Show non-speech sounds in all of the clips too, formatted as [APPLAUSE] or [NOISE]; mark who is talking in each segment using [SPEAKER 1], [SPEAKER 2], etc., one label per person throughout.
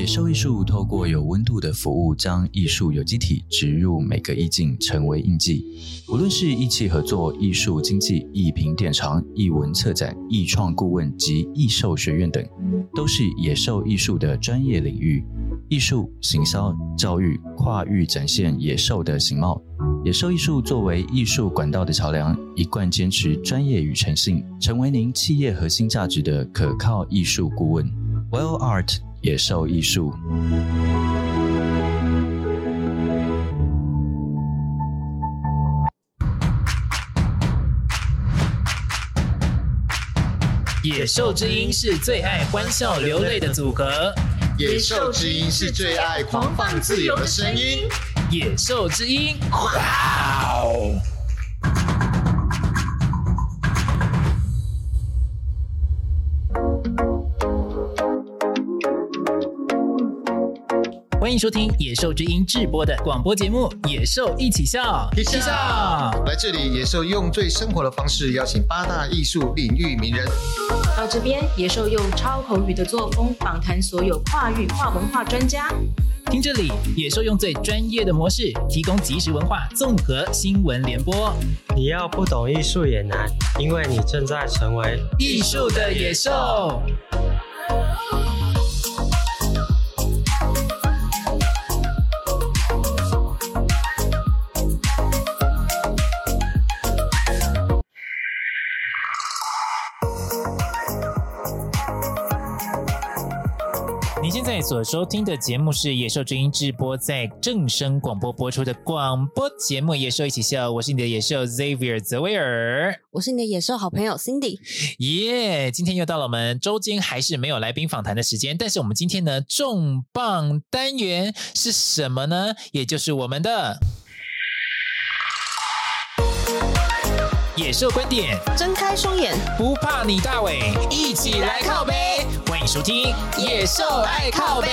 [SPEAKER 1] 野兽艺术透过有温度的服务，将艺术有机体植入每个意境，成为印记。无论是艺企合作、艺术经济、艺品典藏、艺文策展、艺创顾问及艺兽学院等，都是野兽艺术的专业领域。艺术、行销、教育跨域展现野兽的形貌。野兽艺术作为艺术管道的桥梁，一贯坚持专业与诚信，成为您企业核心价值的可靠艺术顾问。Well Art 野兽艺术。
[SPEAKER 2] 野兽之音是最爱欢笑流泪的组合。
[SPEAKER 3] 野兽之音是最爱狂放自由的声音。
[SPEAKER 2] 野兽之音，哇哦！欢迎收听《野兽之音》制播的广播节目《野兽一起笑》，
[SPEAKER 3] 一起笑。来这里，野兽用最生活的方式邀请八大艺术领域名人。
[SPEAKER 4] 到这边，野兽用超口语的作风访谈所有跨域跨文化专家。
[SPEAKER 2] 听这里，野兽用最专业的模式提供即时文化综合新闻联播。
[SPEAKER 5] 你要不懂艺术也难，因为你正在成为
[SPEAKER 2] 艺术的野兽。现在所收听的节目是《野兽之音》直播在正声广播播出的广播节目《野兽一起笑》，我是你的野兽 Xavier 泽维尔，
[SPEAKER 4] 我是你的野兽好朋友 Cindy。
[SPEAKER 2] 耶，yeah, 今天又到了我们周间还是没有来宾访谈的时间，但是我们今天呢重磅单元是什么呢？也就是我们的野兽观点，
[SPEAKER 4] 睁开双眼，
[SPEAKER 2] 不怕你大伟，一起来靠北。收听《野兽爱靠北》。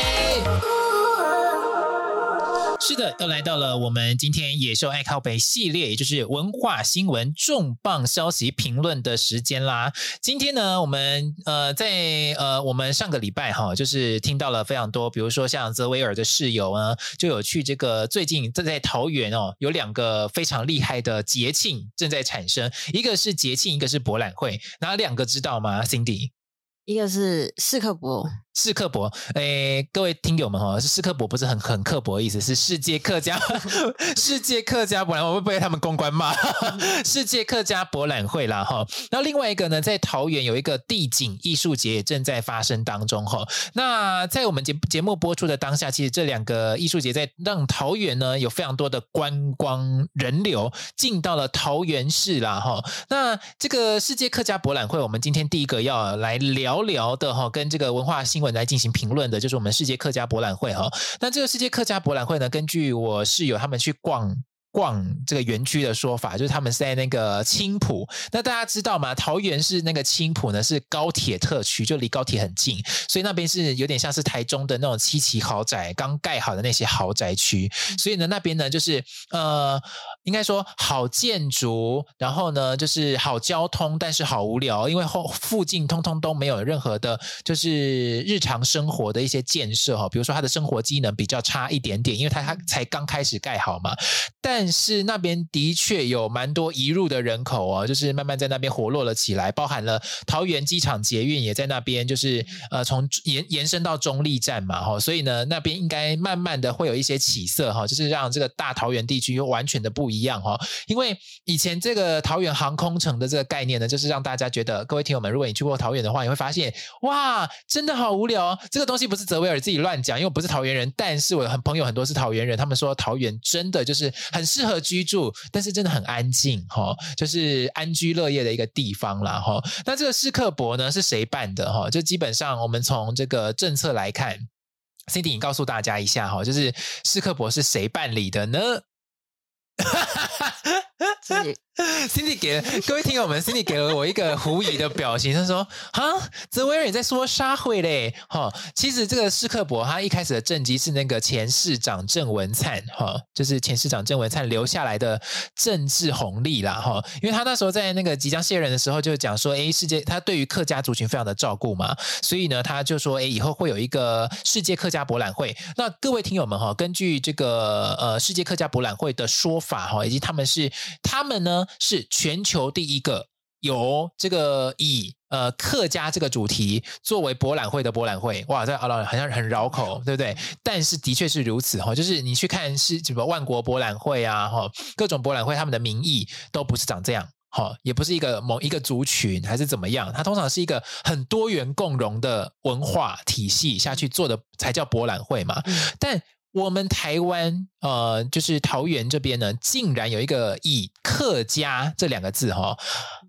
[SPEAKER 2] 是的，又来到了我们今天野兽爱靠北系列，也就是文化新闻重磅消息评论的时间啦。今天呢，我们呃在呃我们上个礼拜哈，就是听到了非常多，比如说像泽维尔的室友呢，就有去这个最近正在桃园哦，有两个非常厉害的节庆正在产生，一个是节庆，一个是博览会，哪两个知道吗？Cindy，
[SPEAKER 4] 一个是史克博。
[SPEAKER 2] 世客博，诶，各位听友们哈，是世客博不是很很刻薄的意思，是世界客家 [LAUGHS] 世界客家博览，我会被他们公关骂。世界客家博览会啦哈，然后另外一个呢，在桃园有一个地景艺术节也正在发生当中哈。那在我们节节目播出的当下，其实这两个艺术节在让桃园呢有非常多的观光人流进到了桃园市啦哈。那这个世界客家博览会，我们今天第一个要来聊聊的哈，跟这个文化新闻。来进行评论的，就是我们世界客家博览会哈。那这个世界客家博览会呢，根据我室友他们去逛逛这个园区的说法，就是他们是在那个青浦。那大家知道吗？桃园是那个青浦呢，是高铁特区，就离高铁很近，所以那边是有点像是台中的那种七期豪宅刚盖好的那些豪宅区。所以呢，那边呢就是呃。应该说好建筑，然后呢，就是好交通，但是好无聊，因为后附近通通都没有任何的，就是日常生活的一些建设哈，比如说他的生活机能比较差一点点，因为它它才刚开始盖好嘛。但是那边的确有蛮多移入的人口哦，就是慢慢在那边活络了起来，包含了桃园机场捷运也在那边，就是呃从延延伸到中立站嘛哈，所以呢那边应该慢慢的会有一些起色哈，就是让这个大桃园地区又完全的不一样。一样哈，因为以前这个桃园航空城的这个概念呢，就是让大家觉得，各位听友们，如果你去过桃园的话，你会发现，哇，真的好无聊。这个东西不是泽维尔自己乱讲，因为我不是桃园人，但是我很朋友很多是桃园人，他们说桃园真的就是很适合居住，但是真的很安静哈，就是安居乐业的一个地方啦哈。那这个世客博呢是谁办的哈？就基本上我们从这个政策来看，Cindy 你告诉大家一下哈，就是世客博是谁办理的呢？[LAUGHS]
[SPEAKER 4] 自己 [LAUGHS]
[SPEAKER 2] Cindy 给了各位听友们，Cindy 给了我一个狐疑的表情，他说：“哈，泽维尔你在说沙会嘞？哈，其实这个史克伯他一开始的政绩是那个前市长郑文灿，哈，就是前市长郑文灿留下来的政治红利啦，哈，因为他那时候在那个即将卸任的时候就讲说，哎，世界他对于客家族群非常的照顾嘛，所以呢，他就说，哎，以后会有一个世界客家博览会。那各位听友们哈，根据这个呃世界客家博览会的说法哈，以及他们是他们呢。是全球第一个有这个以呃客家这个主题作为博览会的博览会，哇，这好像很绕口，对不对？但是的确是如此哈，就是你去看是什么万国博览会啊，哈，各种博览会，他们的名义都不是长这样，哈，也不是一个某一个族群还是怎么样，它通常是一个很多元共融的文化体系下去做的才叫博览会嘛，但。我们台湾呃，就是桃园这边呢，竟然有一个以客家这两个字哈，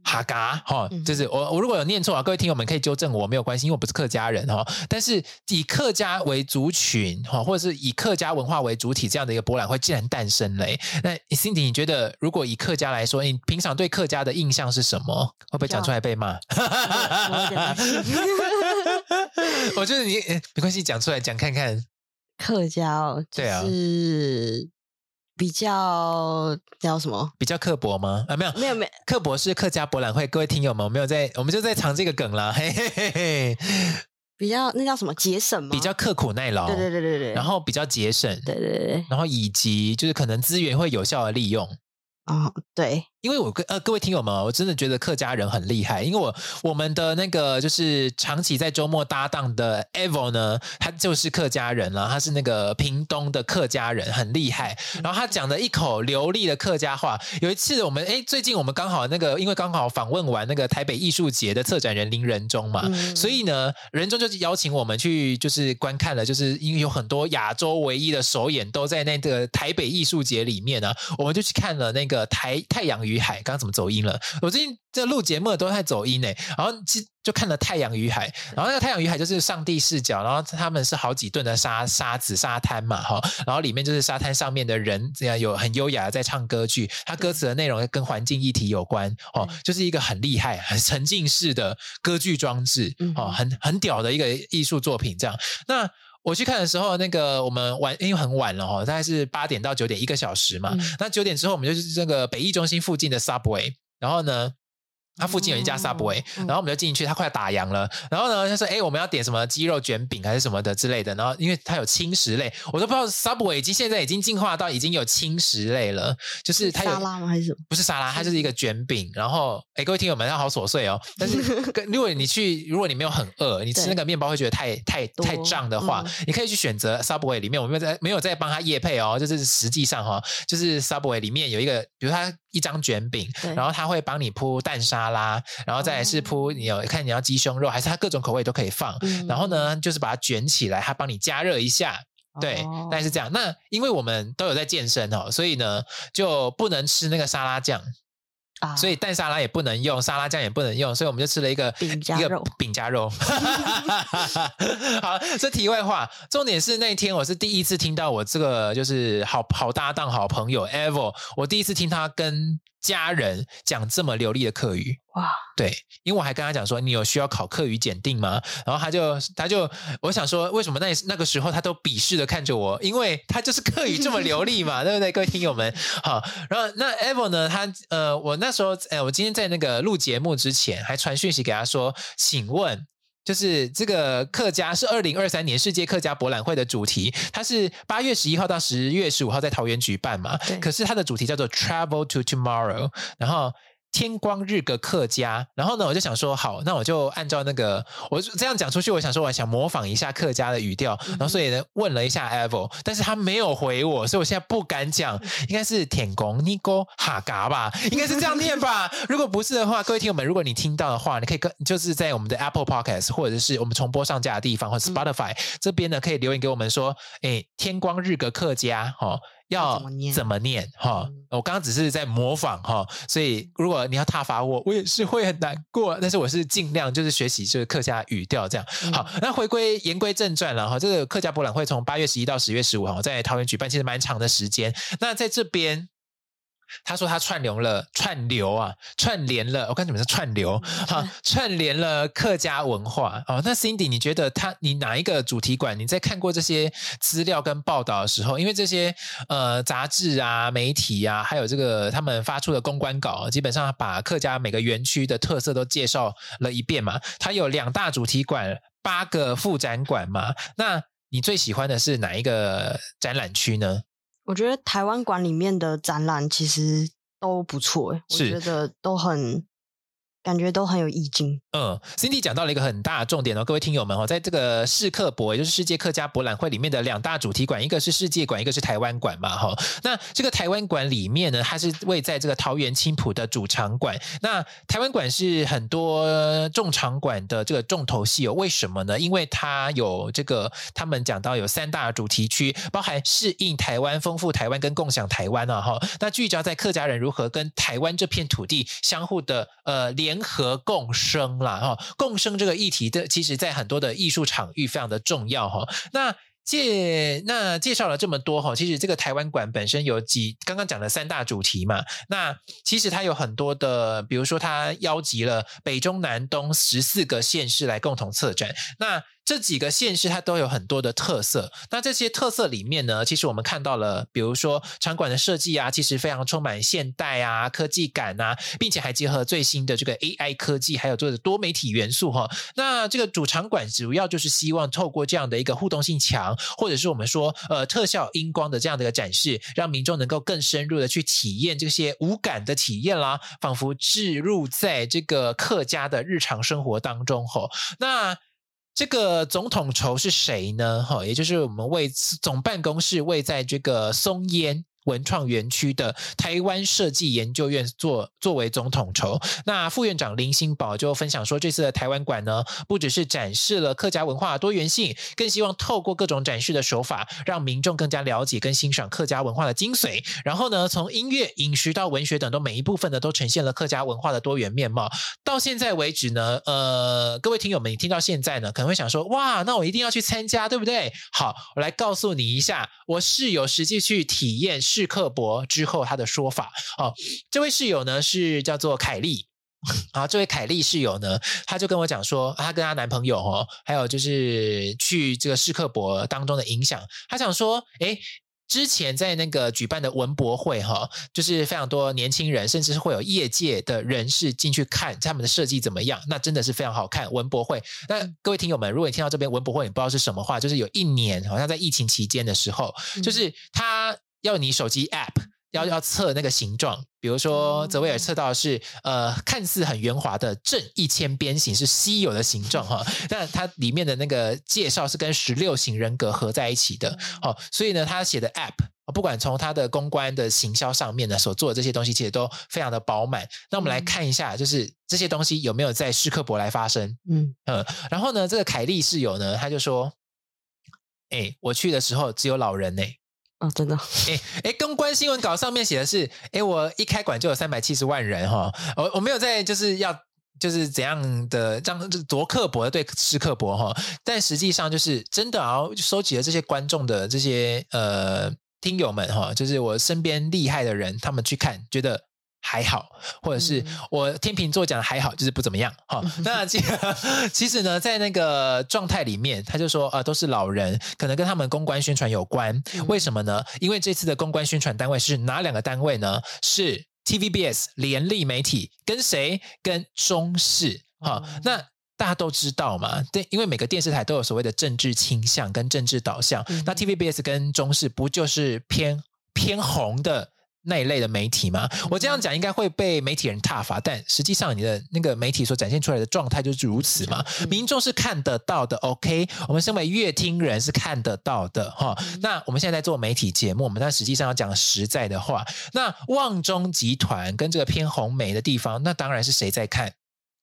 [SPEAKER 2] 哈嘎哈，就是我我如果有念错啊，各位听友们可以纠正我，没有关系，因为我不是客家人哈。但是以客家为族群哈，或者是以客家文化为主体这样的一个博览会，竟然诞生了。那 Cindy，你觉得如果以客家来说，你平常对客家的印象是什么？会不会讲出来被骂？我 [LAUGHS] 觉得你没关系，讲出来讲看看。
[SPEAKER 6] 客家哦，就是比较叫什么？
[SPEAKER 2] 比较刻薄吗？啊，没有，
[SPEAKER 6] 没有，没有。
[SPEAKER 2] 刻薄是客家博览会，各位听友们，我没有在，我们就在藏这个梗啦，嘿嘿嘿嘿。
[SPEAKER 6] 比较那叫什么？节省吗？
[SPEAKER 2] 比较刻苦耐劳，
[SPEAKER 6] 对对对对对。
[SPEAKER 2] 然后比较节省，
[SPEAKER 6] 对对对。
[SPEAKER 2] 然后以及就是可能资源会有效的利用。
[SPEAKER 6] 哦，对。
[SPEAKER 2] 因为我跟呃各位听友们，我真的觉得客家人很厉害。因为我我们的那个就是长期在周末搭档的 Evo 呢，他就是客家人了，他是那个屏东的客家人，很厉害。然后他讲的一口流利的客家话。有一次我们哎，最近我们刚好那个，因为刚好访问完那个台北艺术节的策展人林仁忠嘛，嗯、所以呢，仁忠就邀请我们去就是观看了，就是因为有很多亚洲唯一的首演都在那个台北艺术节里面呢、啊，我们就去看了那个台太阳与海，刚刚怎么走音了？我最近在录节目都在走音呢。然后就就看了《太阳与海》，然后那个《太阳与海》就是上帝视角，然后他们是好几吨的沙沙子沙滩嘛，哈，然后里面就是沙滩上面的人这样有很优雅的在唱歌剧，它歌词的内容跟环境议题有关，哦，就是一个很厉害、很沉浸式的歌剧装置，哦，很很屌的一个艺术作品。这样，那。我去看的时候，那个我们晚，因为很晚了哈，大概是八点到九点一个小时嘛。嗯、那九点之后，我们就是这个北艺中心附近的 Subway，然后呢。它附近有一家 Subway，然后我们就进去，它快要打烊了。然后呢，他说：“哎，我们要点什么鸡肉卷饼还是什么的之类的。”然后因为它有轻食类，我都不知道 Subway 已经现在已经进化到已经有轻食类了，就是它有
[SPEAKER 6] 沙拉吗？还是什么？
[SPEAKER 2] 不是沙拉，它就是一个卷饼。然后，哎，各位听友们，它好琐碎哦。但是，[LAUGHS] 如果你去，如果你没有很饿，你吃那个面包会觉得太太太胀的话，你可以去选择 Subway 里面，我没有在没有在帮他业配哦，就是实际上哈，就是 Subway 里面有一个，比如它。一张卷饼，然后他会帮你铺蛋沙拉，然后再来是铺你有看你要鸡胸肉还是他各种口味都可以放，嗯、然后呢就是把它卷起来，他帮你加热一下，对，大概是这样。那因为我们都有在健身哦，所以呢就不能吃那个沙拉酱。啊，所以蛋沙拉也不能用，沙拉酱也不能用，所以我们就吃了一个
[SPEAKER 6] 饼加肉，
[SPEAKER 2] 饼夹肉。[LAUGHS] 好，这题外话，重点是那天我是第一次听到我这个就是好好搭档、好朋友 Evo，我第一次听他跟。家人讲这么流利的客语哇，对，因为我还跟他讲说，你有需要考客语检定吗？然后他就他就我想说，为什么那那个时候他都鄙视的看着我？因为他就是客语这么流利嘛，[LAUGHS] 对不对？各位听友们，好，然后那 Evo 呢，他呃，我那时候哎，我今天在那个录节目之前还传讯息给他说，请问。就是这个客家是二零二三年世界客家博览会的主题，它是八月十一号到十月十五号在桃园举办嘛，对可是它的主题叫做 Travel to Tomorrow，然后。天光日个客家，然后呢，我就想说，好，那我就按照那个，我这样讲出去，我想说，我想模仿一下客家的语调，然后所以呢，问了一下 Evo，但是他没有回我，所以我现在不敢讲，应该是天公尼哥哈嘎吧，应该是这样念吧。[LAUGHS] 如果不是的话，各位听友们，如果你听到的话，你可以跟就是在我们的 Apple Podcast 或者是我们重播上架的地方，或者 Spotify、嗯、这边呢，可以留言给我们说，哎，天光日个客家，哦。要怎么念哈？嗯、我刚刚只是在模仿哈，所以如果你要挞伐我，我也是会很难过。但是我是尽量就是学习就是客家语调这样。嗯、好，那回归言归正传了哈。这个客家博览会从八月十一到十月十五号在桃园举办，其实蛮长的时间。那在这边。他说他串流了，串流啊，串联了。我刚才怎么是串流？哈、啊，串联了客家文化哦。那 Cindy，你觉得他你哪一个主题馆？你在看过这些资料跟报道的时候，因为这些呃杂志啊、媒体啊，还有这个他们发出的公关稿，基本上把客家每个园区的特色都介绍了一遍嘛。它有两大主题馆，八个副展馆嘛。那你最喜欢的是哪一个展览区呢？
[SPEAKER 6] 我觉得台湾馆里面的展览其实都不错，我觉得都很。感觉都很有意境。
[SPEAKER 2] 嗯，Cindy 讲到了一个很大的重点哦，各位听友们哦，在这个世客博，也就是世界客家博览会里面的两大主题馆，一个是世界馆，一个是台湾馆嘛，哈。那这个台湾馆里面呢，它是位在这个桃园青埔的主场馆。那台湾馆是很多重场馆的这个重头戏哦。为什么呢？因为它有这个，他们讲到有三大主题区，包含适应台湾、丰富台湾跟共享台湾啊，哈。那聚焦在客家人如何跟台湾这片土地相互的呃联联。合共生啦，哈，共生这个议题的，其实在很多的艺术场域非常的重要，哈。那介那介绍了这么多，哈，其实这个台湾馆本身有几刚刚讲的三大主题嘛，那其实它有很多的，比如说它邀集了北中南东十四个县市来共同策展，那。这几个县市它都有很多的特色，那这些特色里面呢，其实我们看到了，比如说场馆的设计啊，其实非常充满现代啊、科技感啊，并且还结合最新的这个 AI 科技，还有做的多媒体元素哈。那这个主场馆主要就是希望透过这样的一个互动性强，或者是我们说呃特效音光的这样的一个展示，让民众能够更深入的去体验这些无感的体验啦，仿佛置入在这个客家的日常生活当中哈。那这个总统筹是谁呢？哈，也就是我们位总办公室位在这个松烟。文创园区的台湾设计研究院作作为总统筹，那副院长林新宝就分享说，这次的台湾馆呢，不只是展示了客家文化的多元性，更希望透过各种展示的手法，让民众更加了解跟欣赏客家文化的精髓。然后呢，从音乐、饮食到文学等，都每一部分呢，都呈现了客家文化的多元面貌。到现在为止呢，呃，各位听友们，你听到现在呢，可能会想说，哇，那我一定要去参加，对不对？好，我来告诉你一下，我是有实际去体验。世客博之后，他的说法哦，这位室友呢是叫做凯丽 [LAUGHS] 啊，这位凯丽室友呢，她就跟我讲说，她跟她男朋友哦，还有就是去这个世客博当中的影响，她想说，诶，之前在那个举办的文博会哈，就是非常多年轻人，甚至是会有业界的人士进去看他们的设计怎么样，那真的是非常好看。文博会，那各位听友们，如果你听到这边文博会，你不知道是什么话，就是有一年好像在疫情期间的时候，就是他。要你手机 App 要要测那个形状，比如说泽维尔测到的是呃看似很圆滑的正一千边形是稀有的形状哈，[LAUGHS] 但它里面的那个介绍是跟十六型人格合在一起的，哦，所以呢，他写的 App 不管从他的公关的行销上面呢，所做的这些东西其实都非常的饱满。那我们来看一下，就是这些东西有没有在施克伯来发生？嗯。嗯，然后呢，这个凯利室友呢，他就说，哎，我去的时候只有老人呢。
[SPEAKER 6] 哦，真的，
[SPEAKER 2] 哎哎，公关新闻稿上面写的是，哎，我一开馆就有三百七十万人哈，我我没有在就是要就是怎样的这样多刻薄的对是刻薄哈，但实际上就是真的啊，收集了这些观众的这些呃听友们哈，就是我身边厉害的人，他们去看觉得。还好，或者是我天秤座讲的还好，就是不怎么样。哈，[LAUGHS] 那其 [LAUGHS] 其实呢，在那个状态里面，他就说，呃，都是老人，可能跟他们公关宣传有关。为什么呢？因为这次的公关宣传单位是哪两个单位呢？是 TVBS 联立媒体跟谁？跟中视。哈，那大家都知道嘛，对，因为每个电视台都有所谓的政治倾向跟政治导向。那 TVBS 跟中视不就是偏偏红的？那一类的媒体吗？我这样讲应该会被媒体人挞伐，但实际上你的那个媒体所展现出来的状态就是如此嘛。民众是看得到的，OK？我们身为乐听人是看得到的，哈。那我们现在在做媒体节目，我们但实际上要讲实在的话，那旺中集团跟这个偏红媒的地方，那当然是谁在看？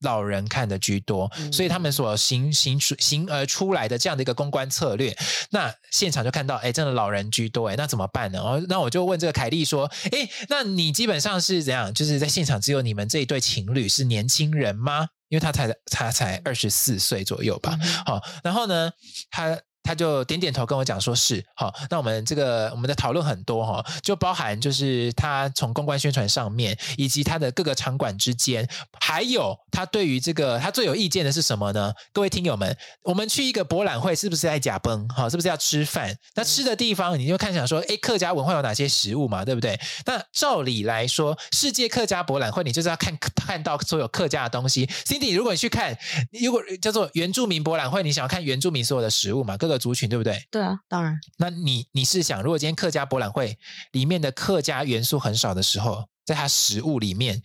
[SPEAKER 2] 老人看的居多，所以他们所行行出行而出来的这样的一个公关策略，那现场就看到，哎，真的老人居多，哎，那怎么办呢？哦，那我就问这个凯莉说，哎，那你基本上是怎样？就是在现场只有你们这一对情侣是年轻人吗？因为他才他才二十四岁左右吧。好，然后呢，他他就点点头跟我讲说是好，那我们这个我们的讨论很多哈，就包含就是他从公关宣传上面，以及他的各个场馆之间，还有他对于这个他最有意见的是什么呢？各位听友们，我们去一个博览会是不是在假崩哈？是不是要吃饭？那吃的地方你就看想说，哎，客家文化有哪些食物嘛，对不对？那照理来说，世界客家博览会你就是要看看到所有客家的东西。Cindy，如果你去看，如果叫做原住民博览会，你想要看原住民所有的食物嘛，各个。族群对不对？
[SPEAKER 6] 对啊，当然。
[SPEAKER 2] 那你你是想，如果今天客家博览会里面的客家元素很少的时候，在它食物里面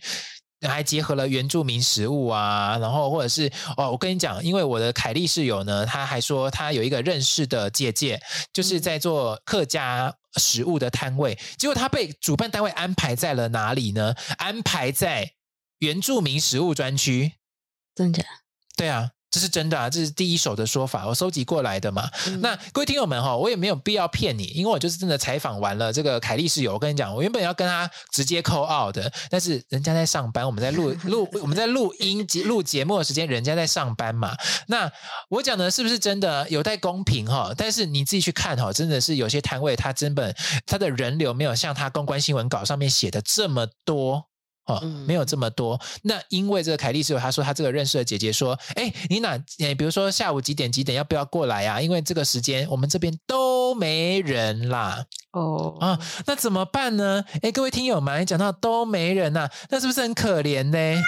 [SPEAKER 2] 还结合了原住民食物啊，然后或者是哦，我跟你讲，因为我的凯丽室友呢，他还说他有一个认识的姐姐，就是在做客家食物的摊位，结果他被主办单位安排在了哪里呢？安排在原住民食物专区。
[SPEAKER 6] 真的？
[SPEAKER 2] 对啊。这是真的啊，这是第一手的说法，我收集过来的嘛。嗯、那各位听友们哈，我也没有必要骗你，因为我就是真的采访完了这个凯利室友。我跟你讲，我原本要跟他直接 call out 的，但是人家在上班，我们在录 [LAUGHS] 录我们在录音节录节目的时间，人家在上班嘛。那我讲的是不是真的有待公平哈？但是你自己去看哈，真的是有些摊位他根本他的人流没有像他公关新闻稿上面写的这么多。哦，没有这么多。那因为这个凯丽是有，他说他这个认识的姐姐说，哎，你哪？诶，比如说下午几点几点要不要过来啊？因为这个时间我们这边都没人啦。哦啊，那怎么办呢？哎，各位听友们，讲到都没人呐、啊，那是不是很可怜呢？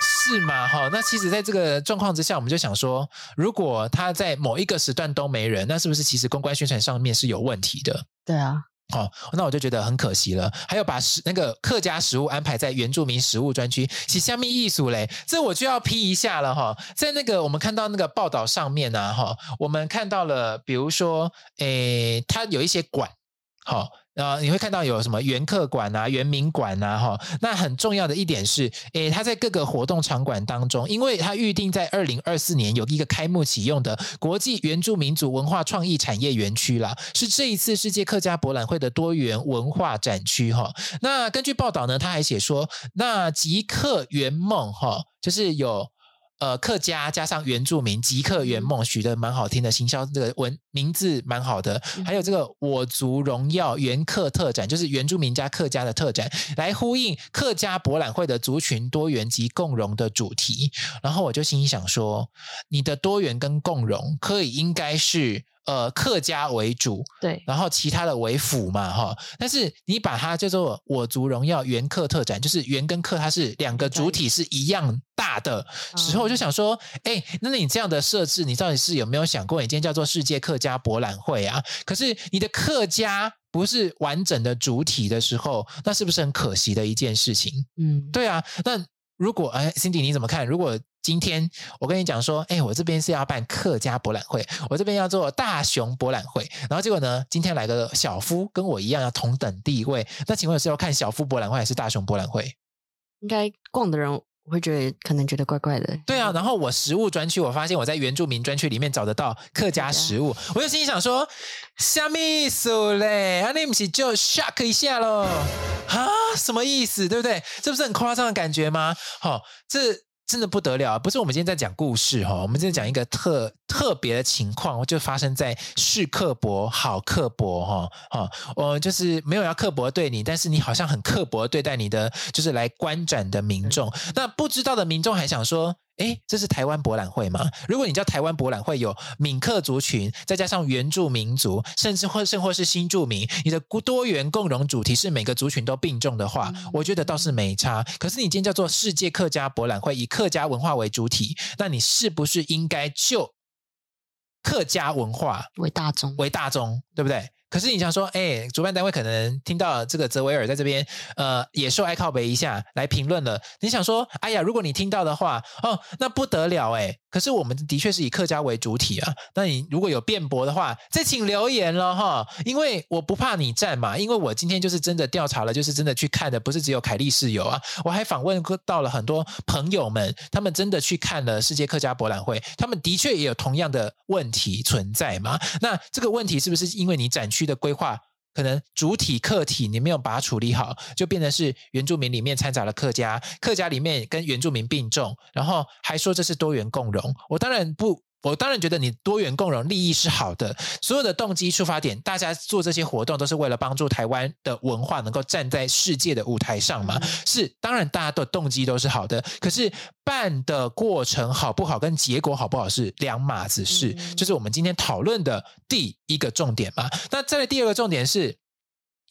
[SPEAKER 2] 是嘛？哈，那其实在这个状况之下，我们就想说，如果他在某一个时段都没人，那是不是其实公关宣传上面是有问题的？
[SPEAKER 6] 对啊。
[SPEAKER 2] 哦，那我就觉得很可惜了。还有把食那个客家食物安排在原住民食物专区，是虾米艺术嘞？这我就要批一下了哈。在那个我们看到那个报道上面呢，哈，我们看到了，比如说，诶，它有一些馆，好。呃，你会看到有什么原客馆啊、原民馆啊，哈。那很重要的一点是，诶，它在各个活动场馆当中，因为它预定在二零二四年有一个开幕启用的国际原住民族文化创意产业园区啦，是这一次世界客家博览会的多元文化展区，哈。那根据报道呢，他还写说，那集客圆梦，哈，就是有。呃，客家加上原住民，即刻圆梦，取得蛮好听的行销，这个文名字蛮好的。还有这个我族荣耀原客特展，就是原住民加客家的特展，来呼应客家博览会的族群多元及共融的主题。然后我就心里想说，你的多元跟共融，可以应该是。呃，客家为主，
[SPEAKER 6] 对，然
[SPEAKER 2] 后其他的为辅嘛，哈。但是你把它叫做“我族荣耀原客特展”，就是原跟客它是两个主体是一样大的时候，我就想说，哎，那你这样的设置，你到底是有没有想过，你今天叫做世界客家博览会啊？可是你的客家不是完整的主体的时候，那是不是很可惜的一件事情？嗯，对啊。那如果哎，Cindy 你怎么看？如果今天我跟你讲说，哎，我这边是要办客家博览会，我这边要做大熊博览会，然后结果呢，今天来个小夫跟我一样要同等地位，那请问是要看小夫博览会还是大熊博览会？
[SPEAKER 6] 应该逛的人我会觉得可能觉得怪怪的。
[SPEAKER 2] 对啊，然后我食物专区，我发现我在原住民专区里面找得到客家食物，我就心里想说，什么意思嘞？啊，你不是就 shock 一下喽？啊，什么意思？对不对？这不是很夸张的感觉吗？好、哦，这。真的不得了，不是我们今天在讲故事哈，我们今天讲一个特特别的情况，就发生在是刻薄好刻薄哈，哈，我就是没有要刻薄对你，但是你好像很刻薄对待你的就是来观展的民众，那不知道的民众还想说。哎，这是台湾博览会吗？如果你叫台湾博览会有闽客族群，再加上原住民族，甚至或甚或是新住民，你的多元共融主题是每个族群都并重的话，我觉得倒是没差。可是你今天叫做世界客家博览会，以客家文化为主体，那你是不是应该就客家文化
[SPEAKER 6] 为大宗？
[SPEAKER 2] 为大宗，对不对？可是你想说，哎，主办单位可能听到这个泽维尔在这边，呃，野兽爱靠北一下来评论了。你想说，哎呀，如果你听到的话，哦，那不得了哎。可是我们的确是以客家为主体啊。那你如果有辩驳的话，再请留言了哈。因为我不怕你站嘛，因为我今天就是真的调查了，就是真的去看的，不是只有凯丽室友啊。我还访问到了很多朋友们，他们真的去看了世界客家博览会，他们的确也有同样的问题存在嘛。那这个问题是不是因为你展区的规划可能主体客体你没有把它处理好，就变成是原住民里面掺杂了客家，客家里面跟原住民并重，然后还说这是多元共融。我当然不我当然觉得你多元共融利益是好的，所有的动机出发点，大家做这些活动都是为了帮助台湾的文化能够站在世界的舞台上嘛。是，当然大家的动机都是好的，可是办的过程好不好，跟结果好不好是两码子事，就是我们今天讨论的第一个重点嘛。那再来第二个重点是，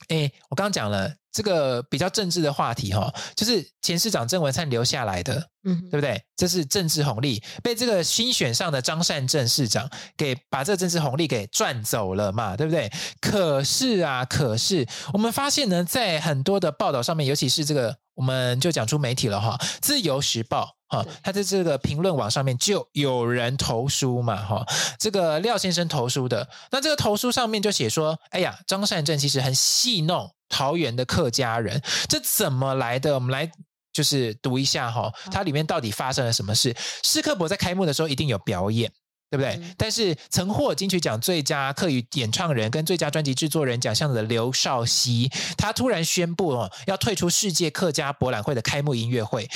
[SPEAKER 2] 哎，我刚刚讲了。这个比较政治的话题哈，就是前市长郑文灿留下来的，嗯，对不对？这是政治红利，被这个新选上的张善政市长给把这个政治红利给赚走了嘛，对不对？可是啊，可是我们发现呢，在很多的报道上面，尤其是这个，我们就讲出媒体了哈，《自由时报》哈，他在这个评论网上面就有人投书嘛，哈，这个廖先生投书的，那这个投书上面就写说，哎呀，张善政其实很戏弄。桃园的客家人，这怎么来的？我们来就是读一下哈，它里面到底发生了什么事？施克伯在开幕的时候一定有表演，对不对？嗯、但是曾获金曲奖最佳客语演唱人跟最佳专辑制作人奖项的刘少熙，他突然宣布哦，要退出世界客家博览会的开幕音乐会。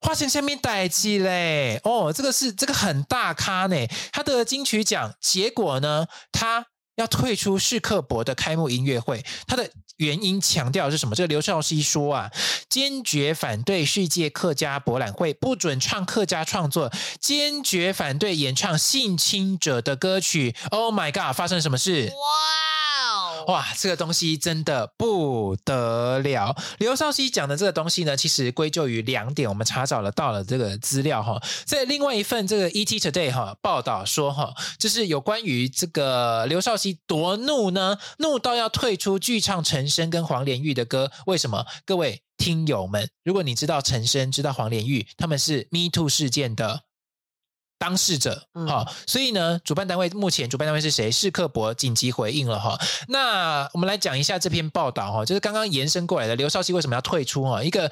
[SPEAKER 2] 花钱下面代记嘞，哦，这个是这个很大咖呢，他得了金曲奖，结果呢，他要退出世克博的开幕音乐会，他的。原因强调是什么？这个刘少熙说啊，坚决反对世界客家博览会，不准唱客家创作，坚决反对演唱性侵者的歌曲。Oh my god！发生了什么事？哇！哇，这个东西真的不得了。刘少熙讲的这个东西呢，其实归咎于两点。我们查找了到了这个资料哈，在另外一份这个 ET Today 哈报道说哈，就是有关于这个刘少熙多怒呢，怒到要退出剧唱陈升跟黄连玉的歌。为什么？各位听友们，如果你知道陈升，知道黄连玉，他们是 Me Too 事件的。当事者，哈、嗯，所以呢，主办单位目前主办单位是谁？是克伯紧急回应了哈。那我们来讲一下这篇报道哈，就是刚刚延伸过来的刘少奇为什么要退出哈？一个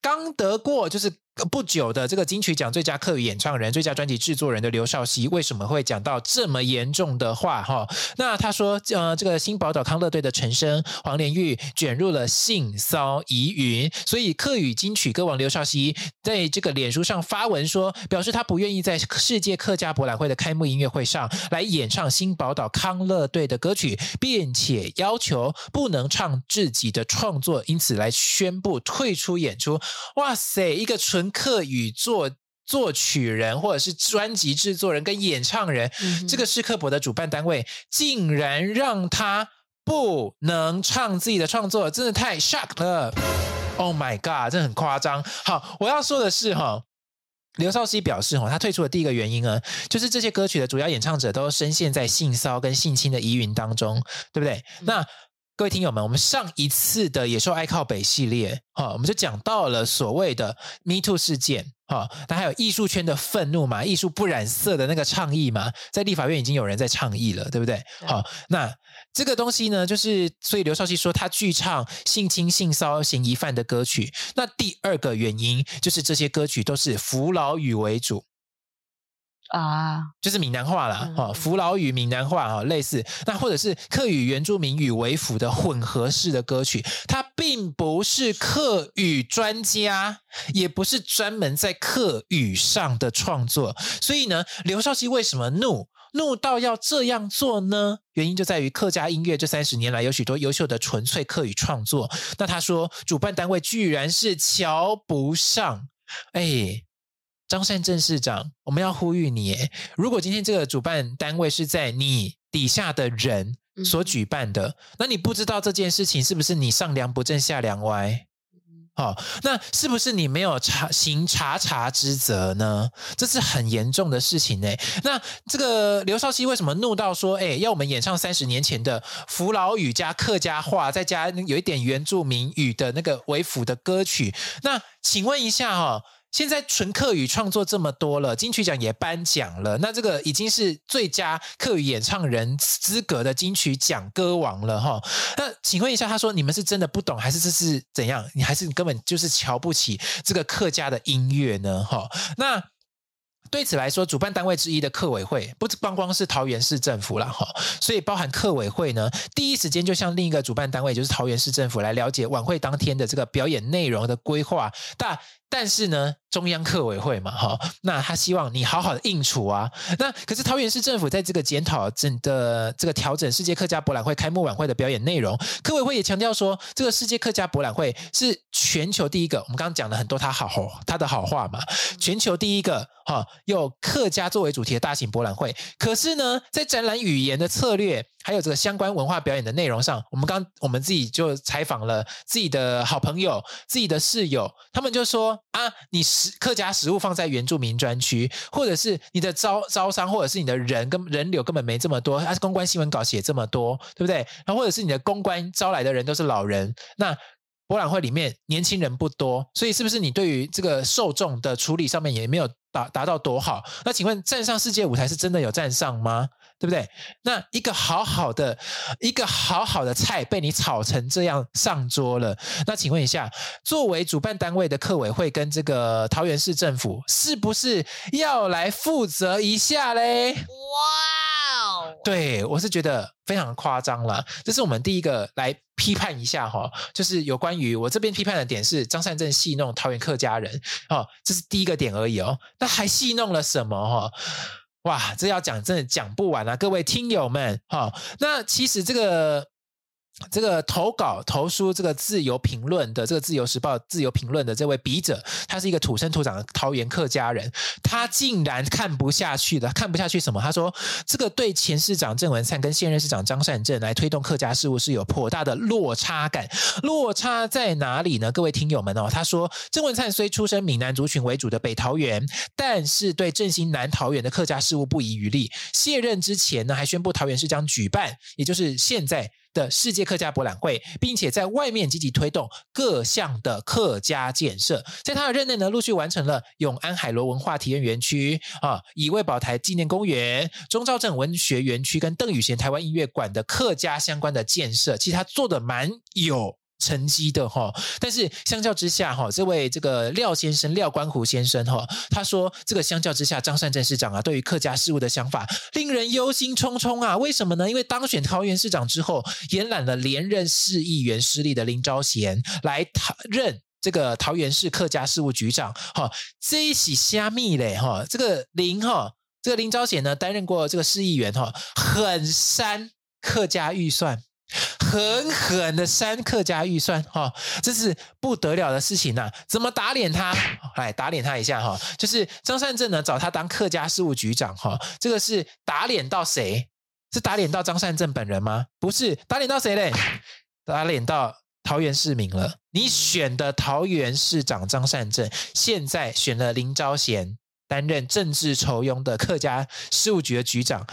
[SPEAKER 2] 刚得过就是。不久的这个金曲奖最佳客语演唱人、最佳专辑制作人的刘少熙，为什么会讲到这么严重的话？哈，那他说，呃，这个新宝岛康乐队的陈升、黄连玉卷入了性骚疑云，所以客语金曲歌王刘少熙在这个脸书上发文说，表示他不愿意在世界客家博览会的开幕音乐会上来演唱新宝岛康乐队的歌曲，并且要求不能唱自己的创作，因此来宣布退出演出。哇塞，一个纯客与作作曲人，或者是专辑制作人跟演唱人，嗯、这个是克伯的主办单位竟然让他不能唱自己的创作，真的太 shock 了！Oh my god，真的很夸张。好，我要说的是哈，刘少熙表示哈，他退出的第一个原因呢，就是这些歌曲的主要演唱者都深陷在性骚跟性侵的疑云当中，对不对？嗯、那各位听友们，我们上一次的野兽爱靠北系列，哈，我们就讲到了所谓的 Me Too 事件，哈，那还有艺术圈的愤怒嘛，艺术不染色的那个倡议嘛，在立法院已经有人在倡议了，对不对？好，那这个东西呢，就是所以刘少奇说他拒唱性侵、性骚嫌疑犯的歌曲。那第二个原因就是这些歌曲都是福佬语为主。啊，就是闽南话啦，哈、嗯，福佬语、闽南话哈，类似，那或者是客语、原住民语为辅的混合式的歌曲，它并不是客语专家，也不是专门在客语上的创作，所以呢，刘少奇为什么怒？怒到要这样做呢？原因就在于客家音乐这三十年来有许多优秀的纯粹客语创作，那他说主办单位居然是瞧不上，哎。张善政市长，我们要呼吁你，如果今天这个主办单位是在你底下的人所举办的，嗯、那你不知道这件事情是不是你上梁不正下梁歪？好、哦，那是不是你没有查行查查之责呢？这是很严重的事情呢。那这个刘少奇为什么怒到说，哎，要我们演唱三十年前的扶老语加客家话，再加有一点原住民语的那个为辅的歌曲？那请问一下哈、哦。现在纯客语创作这么多了，金曲奖也颁奖了，那这个已经是最佳客语演唱人资格的金曲奖歌王了哈。那请问一下，他说你们是真的不懂，还是这是怎样？你还是你根本就是瞧不起这个客家的音乐呢？哈，那对此来说，主办单位之一的客委会不光光是桃园市政府了哈，所以包含客委会呢，第一时间就向另一个主办单位，就是桃园市政府来了解晚会当天的这个表演内容的规划，但但是呢，中央客委会嘛，哈，那他希望你好好的应处啊。那可是桃园市政府在这个检讨整的这个调整世界客家博览会开幕晚会的表演内容，客委会也强调说，这个世界客家博览会是全球第一个。我们刚刚讲了很多他好他的好话嘛，全球第一个哈，有客家作为主题的大型博览会。可是呢，在展览语言的策略，还有这个相关文化表演的内容上，我们刚我们自己就采访了自己的好朋友、自己的室友，他们就说啊，你食客家食物放在原住民专区，或者是你的招招商，或者是你的人跟人流根本没这么多，啊，公关新闻稿写这么多，对不对？然后或者是你的公关招来的人都是老人，那博览会里面年轻人不多，所以是不是你对于这个受众的处理上面也没有达达到多好？那请问站上世界舞台是真的有站上吗？对不对？那一个好好的一个好好的菜被你炒成这样上桌了，那请问一下，作为主办单位的客委会跟这个桃园市政府，是不是要来负责一下嘞？哇哦！对，我是觉得非常夸张了。这是我们第一个来批判一下哈，就是有关于我这边批判的点是张善政戏弄桃园客家人哦，这是第一个点而已哦。那还戏弄了什么哈？哇，这要讲真的讲不完啊！各位听友们，哈，那其实这个。这个投稿投书这个自由评论的这个自由时报自由评论的这位笔者，他是一个土生土长的桃园客家人，他竟然看不下去的，看不下去什么？他说这个对前市长郑文灿跟现任市长张善政来推动客家事务是有颇大的落差感。落差在哪里呢？各位听友们哦，他说郑文灿虽出身闽南族群为主的北桃园，但是对振兴南桃园的客家事务不遗余力。卸任之前呢，还宣布桃园市将举办，也就是现在。的世界客家博览会，并且在外面积极推动各项的客家建设。在他的任内呢，陆续完成了永安海螺文化体验园区啊，乙未宝台纪念公园、中兆镇文学园区跟邓雨贤台湾音乐馆的客家相关的建设。其实他做的蛮有。成绩的哈，但是相较之下哈，这位这个廖先生廖观湖先生哈，他说这个相较之下，张善政市长啊，对于客家事务的想法令人忧心忡忡啊。为什么呢？因为当选桃园市长之后，延揽了连任市议员失利的林昭贤来任这个桃园市客家事务局长。哈，这一起虾米嘞哈，这个林哈，这个林昭贤呢担任过这个市议员哈，很删客家预算。狠狠的删客家预算哈，这是不得了的事情呐、怎么打脸他？来打脸他一下哈，就是张善政呢找他当客家事务局长哈，这个是打脸到谁？是打脸到张善政本人吗？不是，打脸到谁嘞？打脸到桃园市民了。你选的桃园市长张善政，现在选了林昭贤。担任政治酬庸的客家事务局的局长，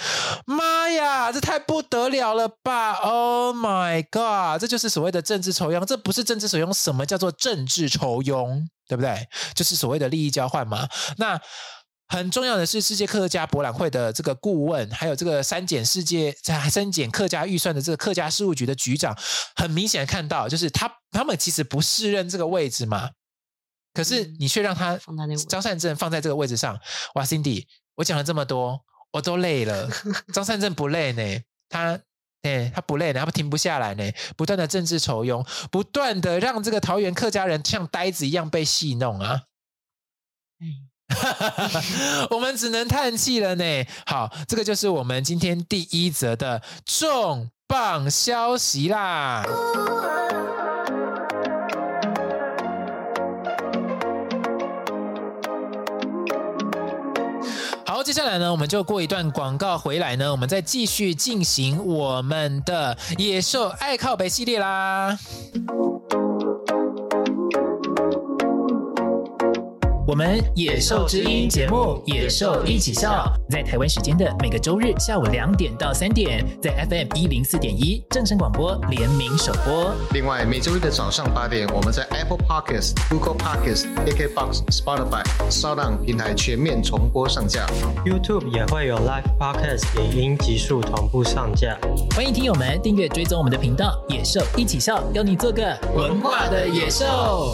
[SPEAKER 2] 妈呀，这太不得了了吧！Oh my god，这就是所谓的政治酬庸，这不是政治酬庸，什么叫做政治酬庸？对不对？就是所谓的利益交换嘛。那很重要的是，世界客家博览会的这个顾问，还有这个删减世界删减客家预算的这个客家事务局的局长，很明显看到，就是他他们其实不适任这个位置嘛。可是你却让他张善政放在这个位置上，哇，Cindy，我讲了这么多，我都累了。[LAUGHS] 张善政不累呢，他哎，他不累呢，他不停不下来呢，不断的政治酬庸，不断的让这个桃园客家人像呆子一样被戏弄啊。[LAUGHS] 我们只能叹气了呢。好，这个就是我们今天第一则的重磅消息啦。接下来呢，我们就过一段广告回来呢，我们再继续进行我们的野兽爱靠北系列啦。我们野兽之音节目《野兽一起笑》在台湾时间的每个周日下午两点到三点，在 FM 一零四点一正声广播联名首播。
[SPEAKER 3] 另外，每周日的早上八点，我们在 Apple Podcasts、Google Podcasts、KKBox、Spotify、SoundOn 平台全面重播上架。
[SPEAKER 5] YouTube 也会有 Live Podcast 影音极速同步上架。
[SPEAKER 2] 欢迎听友们订阅追踪我们的频道《野兽一起笑》，邀你做个文化的野兽。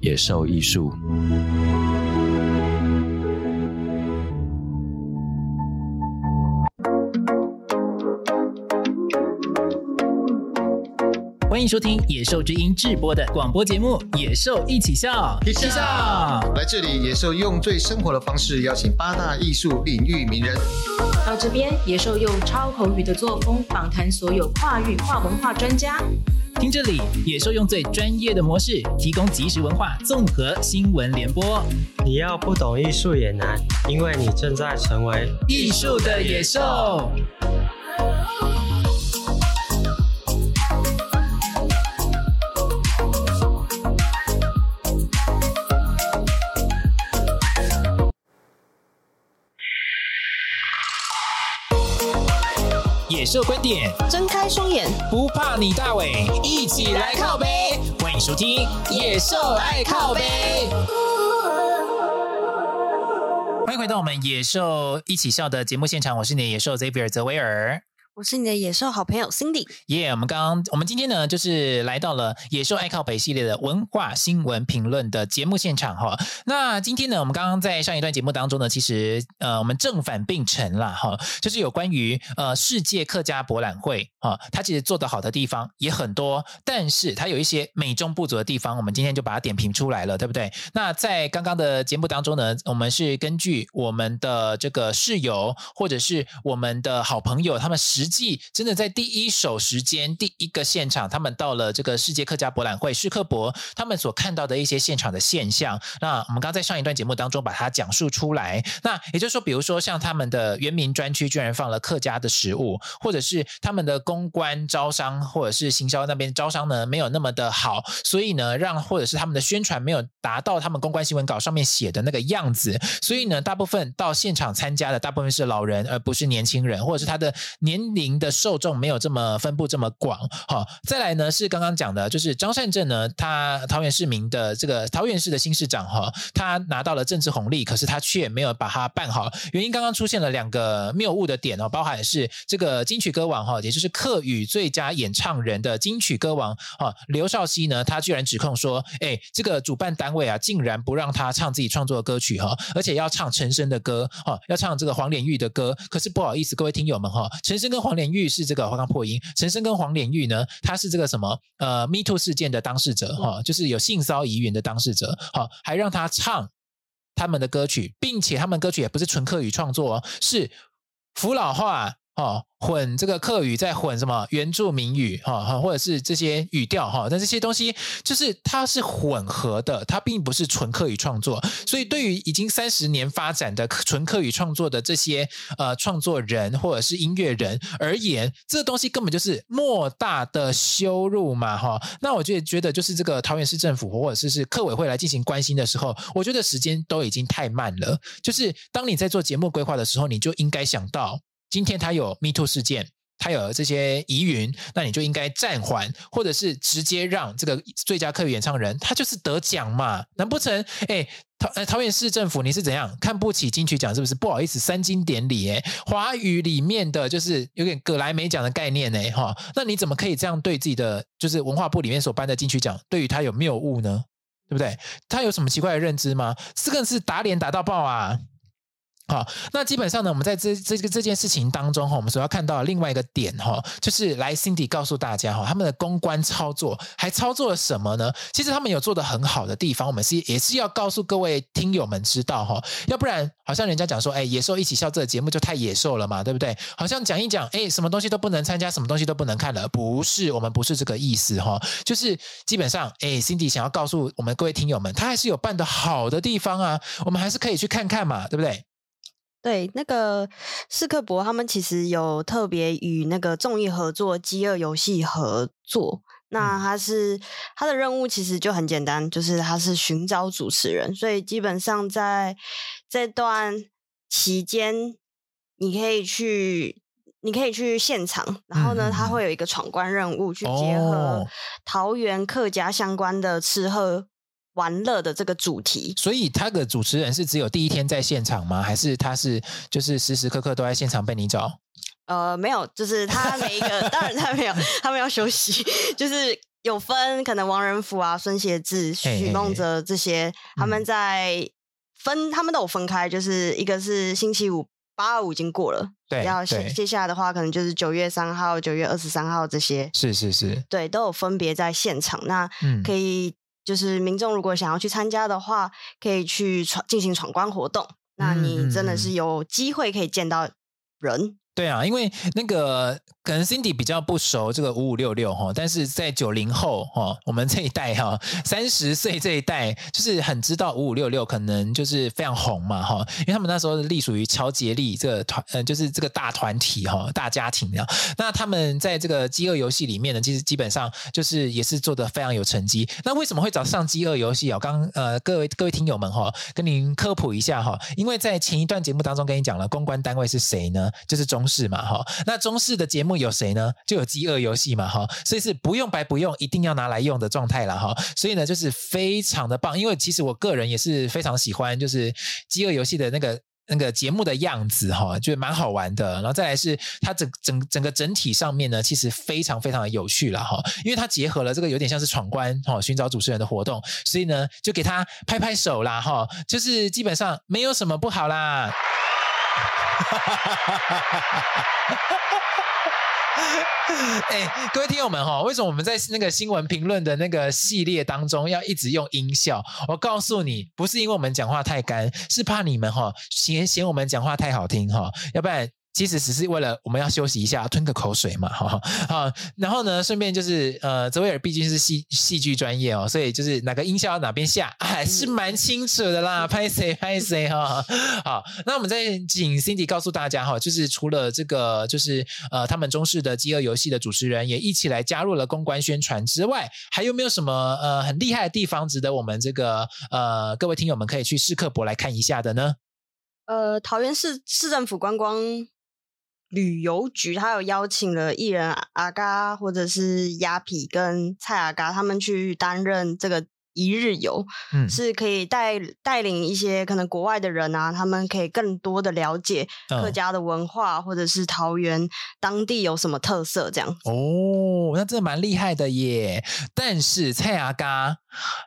[SPEAKER 1] 野兽艺术。
[SPEAKER 2] 欢迎收听《野兽之音》制播的广播节目《野兽一起笑》，
[SPEAKER 3] 一起笑。来这里，野兽用最生活的方式邀请八大艺术领域名人。
[SPEAKER 4] 到这边，野兽用超口语的作风访谈所有跨域跨文化专家。
[SPEAKER 2] 听这里，野兽用最专业的模式提供即时文化综合新闻联播。
[SPEAKER 5] 你要不懂艺术也难，因为你正在成为
[SPEAKER 2] 艺术的野兽。这观点，
[SPEAKER 6] 睁开双眼，
[SPEAKER 2] 不怕你大伟，一起来靠背。欢迎收听《野兽爱靠背》。欢迎回到我们《野兽一起笑》的节目现场，我是你的野兽 Zavier 泽维尔。
[SPEAKER 6] 我是你的野兽好朋友 Cindy，
[SPEAKER 2] 耶我们刚刚，我们今天呢，就是来到了野兽爱靠北系列的文化新闻评论的节目现场哈。那今天呢，我们刚刚在上一段节目当中呢，其实呃，我们正反并陈了哈，就是有关于呃世界客家博览会啊，它其实做得好的地方也很多，但是它有一些美中不足的地方，我们今天就把它点评出来了，对不对？那在刚刚的节目当中呢，我们是根据我们的这个室友或者是我们的好朋友，他们实实际真的在第一手时间、第一个现场，他们到了这个世界客家博览会世客博，他们所看到的一些现场的现象。那我们刚在上一段节目当中把它讲述出来。那也就是说，比如说像他们的原民专区居然放了客家的食物，或者是他们的公关招商或者是行销那边招商呢没有那么的好，所以呢让或者是他们的宣传没有达到他们公关新闻稿上面写的那个样子，所以呢大部分到现场参加的大部分是老人，而不是年轻人，或者是他的年龄的。受众没有这么分布这么广，好，再来呢是刚刚讲的，就是张善政呢，他桃园市民的这个桃园市的新市长哈，他拿到了政治红利，可是他却没有把它办好，原因刚刚出现了两个谬误的点哦，包含是这个金曲歌王哈，也就是客语最佳演唱人的金曲歌王哈刘少熙呢，他居然指控说，哎，这个主办单位啊，竟然不让他唱自己创作的歌曲哈，而且要唱陈升的歌哈，要唱这个黄连玉的歌，可是不好意思，各位听友们哈，陈升跟黄连玉。是这个刚刚破音，陈升跟黄连玉呢，他是这个什么呃，Me Too 事件的当事者哈、哦，就是有性骚疑云的当事者，哈、哦，还让他唱他们的歌曲，并且他们歌曲也不是纯客语创作哦，是福老话。哦，混这个客语再混什么原住民语哈哈，或者是这些语调哈，但这些东西就是它是混合的，它并不是纯客语创作。所以对于已经三十年发展的纯客语创作的这些呃创作人或者是音乐人而言，这个东西根本就是莫大的羞辱嘛哈。那我就觉得就是这个桃园市政府或者是是客委会来进行关心的时候，我觉得时间都已经太慢了。就是当你在做节目规划的时候，你就应该想到。今天他有 Me Too 事件，他有这些疑云，那你就应该暂缓，或者是直接让这个最佳客语演唱人他就是得奖嘛？难不成哎桃呃桃园市政府你是怎样看不起金曲奖？是不是？不好意思，三金典礼哎，华语里面的就是有点葛莱美奖的概念呢哈，那你怎么可以这样对自己的就是文化部里面所颁的金曲奖，对于他有谬误呢？对不对？他有什么奇怪的认知吗？这个是打脸打到爆啊！好，那基本上呢，我们在这这个这件事情当中哈，我们所要看到另外一个点哈，就是来 Cindy 告诉大家哈，他们的公关操作还操作了什么呢？其实他们有做的很好的地方，我们是也是要告诉各位听友们知道哈，要不然好像人家讲说，哎，野兽一起笑这个节目就太野兽了嘛，对不对？好像讲一讲，哎，什么东西都不能参加，什么东西都不能看了，不是，我们不是这个意思哈，就是基本上，哎，Cindy 想要告诉我们各位听友们，他还是有办得好的地方啊，我们还是可以去看看嘛，对不对？
[SPEAKER 6] 对，那个世客博他们其实有特别与那个综艺合作《饥饿游戏》合作，那他是他的任务其实就很简单，就是他是寻找主持人，所以基本上在这段期间，你可以去，你可以去现场，然后呢，他会有一个闯关任务，去结合桃园客家相关的吃喝玩乐的这个主题。
[SPEAKER 2] 所以他的主持人是只有第一天在现场吗？还是他是就是时时刻刻都在现场被你找？
[SPEAKER 6] 呃，没有，就是他每一个，[LAUGHS] 当然他没有，他们要休息，就是有分可能王仁甫啊、孙协志、许梦哲这些，嘿嘿嘿他们在分，嗯、他们都有分开，就是一个是星期五八二五已经过了，对，要接下来的话可能就是九月三号、九月二十三号这些，
[SPEAKER 2] 是是是，
[SPEAKER 6] 对，都有分别在现场，那可以就是民众如果想要去参加的话，可以去闯进行闯关活动，那你真的是有机会可以见到人。
[SPEAKER 2] 对啊，因为那个可能 Cindy 比较不熟这个五五六六哈，但是在九零后哈，我们这一代哈，三十岁这一代就是很知道五五六六可能就是非常红嘛哈，因为他们那时候隶属于乔杰利这个团，呃，就是这个大团体哈，大家庭啊。那他们在这个饥饿游戏里面呢，其实基本上就是也是做的非常有成绩。那为什么会找上饥饿游戏啊？刚呃，各位各位听友们哈，跟您科普一下哈，因为在前一段节目当中跟你讲了公关单位是谁呢？就是中。视嘛哈，那中视的节目有谁呢？就有饥饿游戏嘛哈，所以是不用白不用，一定要拿来用的状态了哈。所以呢，就是非常的棒，因为其实我个人也是非常喜欢，就是饥饿游戏的那个那个节目的样子哈，就蛮好玩的。然后再来是它整整整个整体上面呢，其实非常非常的有趣了哈，因为它结合了这个有点像是闯关哈，寻找主持人的活动，所以呢，就给他拍拍手啦哈，就是基本上没有什么不好啦。[LAUGHS] [LAUGHS] 哎，各位听友们哈，为什么我们在那个新闻评论的那个系列当中要一直用音效？我告诉你，不是因为我们讲话太干，是怕你们哈嫌嫌我们讲话太好听哈，要不然。其实只是为了我们要休息一下，吞个口水嘛，[LAUGHS] 哈好。然后呢，顺便就是呃，泽维尔毕竟是戏戏剧专业哦，所以就是哪个音效哪边下，还是蛮清楚的啦。拍谁 [LAUGHS] 拍谁哈。好，那我们再请 Cindy 告诉大家哈，就是除了这个，就是呃，他们中式的饥饿游戏的主持人也一起来加入了公关宣传之外，还有没有什么呃很厉害的地方值得我们这个呃各位听友们可以去试刻博来看一下的呢？
[SPEAKER 6] 呃，桃园市市政府观光。旅游局他有邀请了艺人阿嘎或者是鸭皮跟蔡阿嘎他们去担任这个一日游，嗯，是可以带带领一些可能国外的人啊，他们可以更多的了解客家的文化，嗯、或者是桃园当地有什么特色这样。
[SPEAKER 2] 哦，那真的蛮厉害的耶！但是蔡雅嘎。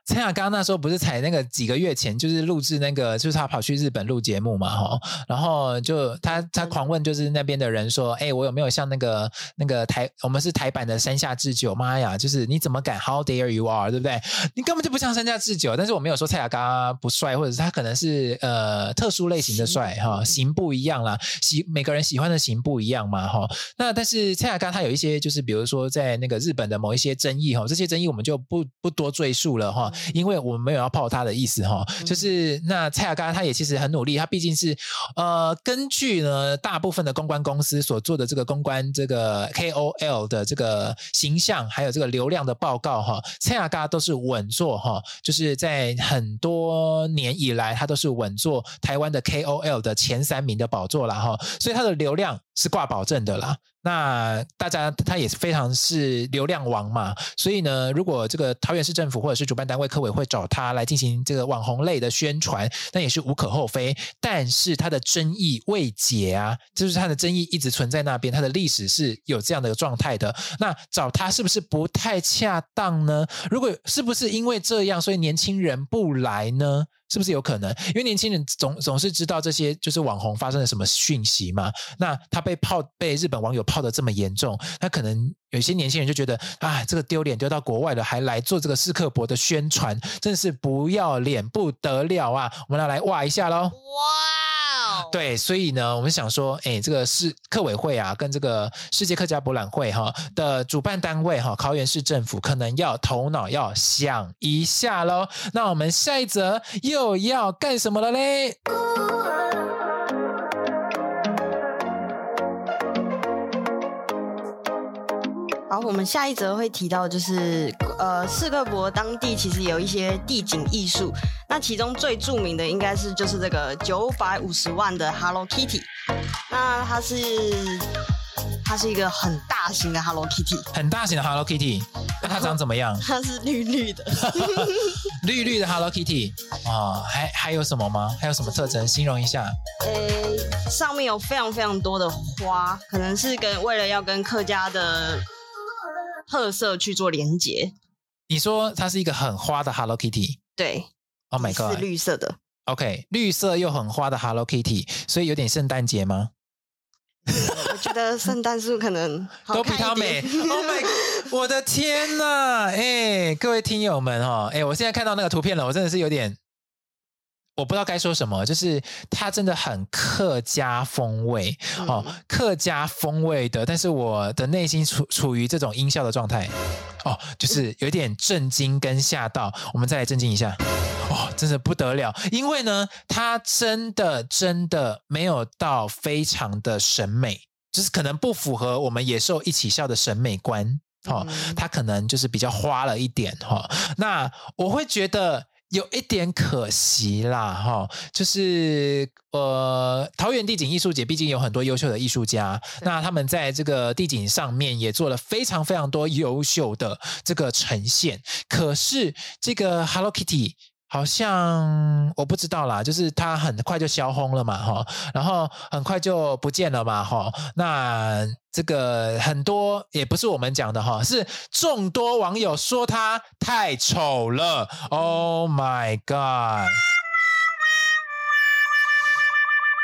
[SPEAKER 2] 蔡雅刚那时候不是才那个几个月前，就是录制那个，就是他跑去日本录节目嘛，哈，然后就他他狂问，就是那边的人说，哎，我有没有像那个那个台，我们是台版的山下智久，妈呀，就是你怎么敢？How dare you are，对不对？你根本就不像身价智久，但是我没有说蔡雅刚不帅，或者是他可能是呃特殊类型的帅哈，型不一样啦，喜每个人喜欢的型不一样嘛，哈。那但是蔡雅刚他有一些就是比如说在那个日本的某一些争议哈，这些争议我们就不不多赘述。了哈，因为我们没有要泡他的意思哈，就是那蔡雅刚他也其实很努力，他毕竟是呃根据呢大部分的公关公司所做的这个公关这个 KOL 的这个形象还有这个流量的报告哈，蔡雅刚都是稳坐哈，就是在很多年以来他都是稳坐台湾的 KOL 的前三名的宝座了哈，所以他的流量是挂保证的啦。那大家他也是非常是流量王嘛，所以呢，如果这个桃园市政府或者是主办单位客委会找他来进行这个网红类的宣传，那也是无可厚非。但是他的争议未解啊，就是他的争议一直存在那边，他的历史是有这样的一个状态的。那找他是不是不太恰当呢？如果是不是因为这样，所以年轻人不来呢？是不是有可能？因为年轻人总总是知道这些就是网红发生了什么讯息嘛。那他被泡被日本网友泡的这么严重，那可能有些年轻人就觉得啊，这个丢脸丢到国外了，还来做这个斯克博的宣传，真是不要脸不得了啊！我们要来哇一下喽。哇！对，所以呢，我们想说，哎，这个是客委会啊，跟这个世界客家博览会哈的主办单位哈，桃园市政府可能要头脑要想一下喽。那我们下一则又要干什么了嘞？
[SPEAKER 6] 好，我们下一则会提到，就是呃，斯克伯当地其实有一些地景艺术，那其中最著名的应该是就是这个九百五十万的 Hello Kitty，那它是它是一个很大型的 Hello Kitty，
[SPEAKER 2] 很大型的 Hello Kitty，[LAUGHS] 那它长怎么样？
[SPEAKER 6] 它是绿绿的，[LAUGHS]
[SPEAKER 2] 绿绿的 Hello Kitty 啊、哦，还还有什么吗？还有什么特征？形容一下。
[SPEAKER 6] 呃，上面有非常非常多的花，可能是跟为了要跟客家的。特色去做连接。
[SPEAKER 2] 你说它是一个很花的 Hello Kitty，
[SPEAKER 6] 对
[SPEAKER 2] ，Oh my God，
[SPEAKER 6] 是绿色的。
[SPEAKER 2] OK，绿色又很花的 Hello Kitty，所以有点圣诞节吗？[LAUGHS]
[SPEAKER 6] 我觉得圣诞树可能
[SPEAKER 2] 都比它美。Oh my，[LAUGHS] 我的天呐！哎，各位听友们哦，哎，我现在看到那个图片了，我真的是有点。我不知道该说什么，就是它真的很客家风味、嗯、哦，客家风味的，但是我的内心处处于这种音效的状态哦，就是有点震惊跟吓到。我们再来震惊一下，哦，真的不得了，因为呢，它真的真的没有到非常的审美，就是可能不符合我们野兽一起笑的审美观哦，它可能就是比较花了一点哈、哦。那我会觉得。有一点可惜啦，哈，就是呃，桃园地景艺术节毕竟有很多优秀的艺术家，那他们在这个地景上面也做了非常非常多优秀的这个呈现。可是这个 Hello Kitty 好像我不知道啦，就是它很快就销轰了嘛，哈，然后很快就不见了嘛，哈，那。这个很多也不是我们讲的哈，是众多网友说他太丑了。Oh my god！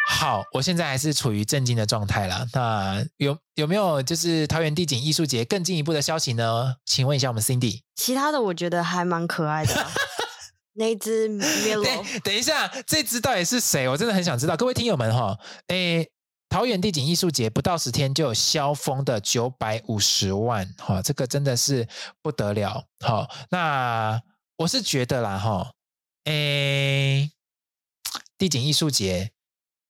[SPEAKER 2] 好，我现在还是处于震惊的状态啦。那有有没有就是桃园地景艺术节更进一步的消息呢？请问一下我们 Cindy。
[SPEAKER 6] 其他的我觉得还蛮可爱的。[LAUGHS] 那只 Milo。[LAUGHS]
[SPEAKER 2] 等一下，这只到底是谁？我真的很想知道。各位听友们哈，诶。桃园地景艺术节不到十天就有销疯的九百五十万，哈，这个真的是不得了，好，那我是觉得啦，哈，诶，地景艺术节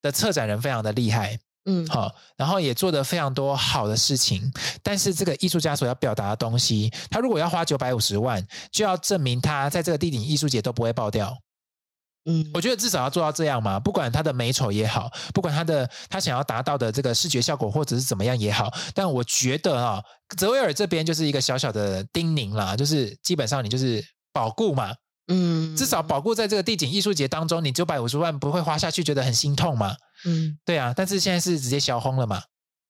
[SPEAKER 2] 的策展人非常的厉害，嗯，好，然后也做得非常多好的事情，但是这个艺术家所要表达的东西，他如果要花九百五十万，就要证明他在这个地景艺术节都不会爆掉。嗯，我觉得至少要做到这样嘛，不管他的美丑也好，不管他的他想要达到的这个视觉效果或者是怎么样也好，但我觉得啊，泽维尔这边就是一个小小的叮咛啦，就是基本上你就是保固嘛，嗯，至少保护在这个地景艺术节当中，你九百五十万不会花下去，觉得很心痛嘛，嗯，对啊，但是现在是直接销轰了嘛，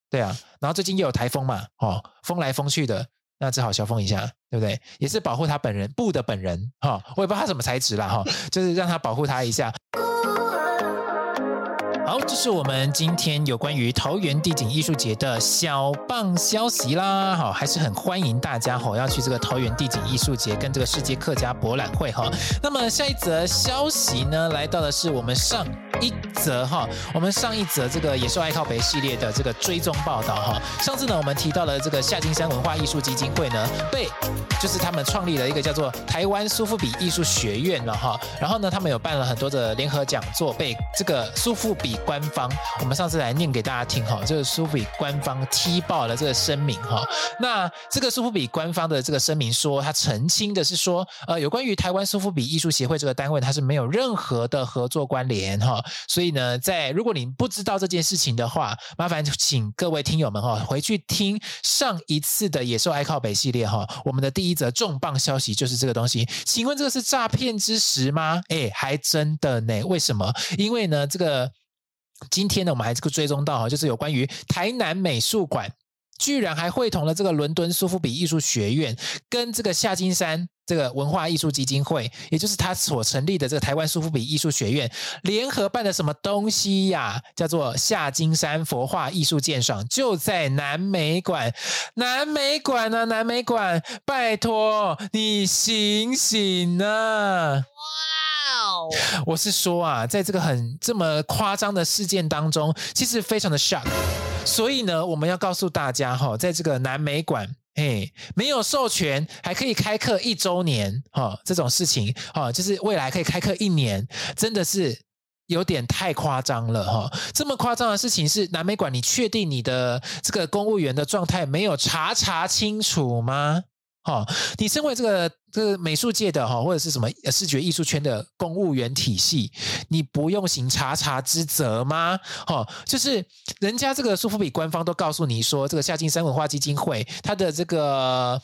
[SPEAKER 2] 对啊，然后最近又有台风嘛，哦，风来风去的。那只好消风一下，对不对？也是保护他本人，布的本人，哈、哦，我也不知道他什么材质啦，哈、哦，就是让他保护他一下。好，这是我们今天有关于桃园地景艺术节的小棒消息啦。好，还是很欢迎大家哈，要去这个桃园地景艺术节跟这个世界客家博览会哈。那么下一则消息呢，来到的是我们上一则哈，我们上一则这个野兽爱靠北系列的这个追踪报道哈。上次呢，我们提到了这个夏金山文化艺术基金会呢，被就是他们创立了一个叫做台湾苏富比艺术学院了哈。然后呢，他们有办了很多的联合讲座，被这个苏富比。官方，我们上次来念给大家听哈，这个苏富比官方踢爆了这个声明哈。那这个苏富比官方的这个声明说，他澄清的是说，呃，有关于台湾苏富比艺术协会这个单位，它是没有任何的合作关联哈。所以呢，在如果你不知道这件事情的话，麻烦请各位听友们哈回去听上一次的野兽爱靠北系列哈。我们的第一则重磅消息就是这个东西，请问这个是诈骗之实吗？哎，还真的呢。为什么？因为呢，这个。今天呢，我们还是个追踪到哈，就是有关于台南美术馆，居然还会同了这个伦敦苏富比艺术学院，跟这个夏金山这个文化艺术基金会，也就是他所成立的这个台湾苏富比艺术学院，联合办的什么东西呀？叫做夏金山佛画艺术鉴赏，就在南美馆。南美馆啊，南美馆，拜托你醒醒啊！我是说啊，在这个很这么夸张的事件当中，其实非常的 shock。所以呢，我们要告诉大家哈，在这个南美馆，哎，没有授权还可以开课一周年哈，这种事情哈，就是未来可以开课一年，真的是有点太夸张了哈！这么夸张的事情是南美馆，你确定你的这个公务员的状态没有查查清楚吗？哦，你身为这个这个美术界的哈，或者是什么视觉艺术圈的公务员体系，你不用行查查之责吗？哈，就是人家这个苏富比官方都告诉你说，这个夏金山文化基金会它的这个。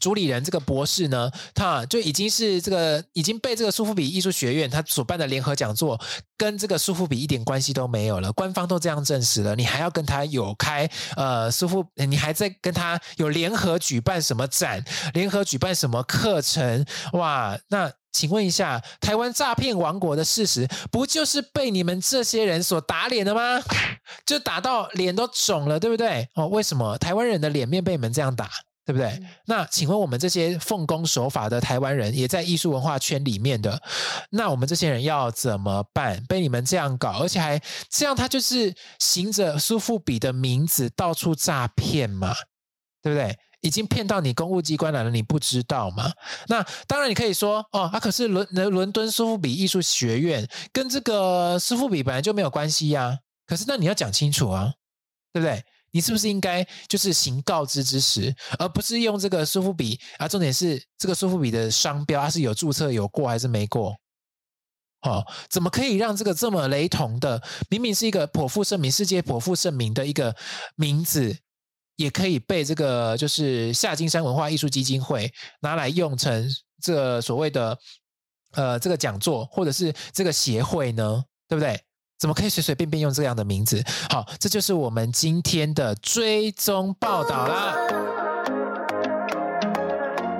[SPEAKER 2] 主理人这个博士呢，他就已经是这个已经被这个苏富比艺术学院他所办的联合讲座，跟这个苏富比一点关系都没有了。官方都这样证实了，你还要跟他有开呃苏富，你还在跟他有联合举办什么展，联合举办什么课程？哇，那请问一下，台湾诈骗王国的事实，不就是被你们这些人所打脸的吗？就打到脸都肿了，对不对？哦，为什么台湾人的脸面被你们这样打？对不对？那请问我们这些奉公守法的台湾人，也在艺术文化圈里面的，那我们这些人要怎么办？被你们这样搞，而且还这样，他就是行着苏富比的名字到处诈骗嘛，对不对？已经骗到你公务机关来了，你不知道吗？那当然，你可以说哦，啊，可是伦伦敦苏富比艺术学院跟这个苏富比本来就没有关系呀。可是那你要讲清楚啊，对不对？你是不是应该就是行告知之时，而不是用这个苏富比啊？重点是这个苏富比的商标，它是有注册有过还是没过？哦，怎么可以让这个这么雷同的，明明是一个颇负盛名、世界颇负盛名的一个名字，也可以被这个就是夏金山文化艺术基金会拿来用成这所谓的呃这个讲座，或者是这个协会呢？对不对？怎么可以随随便便用这样的名字？好，这就是我们今天的追踪报道啦。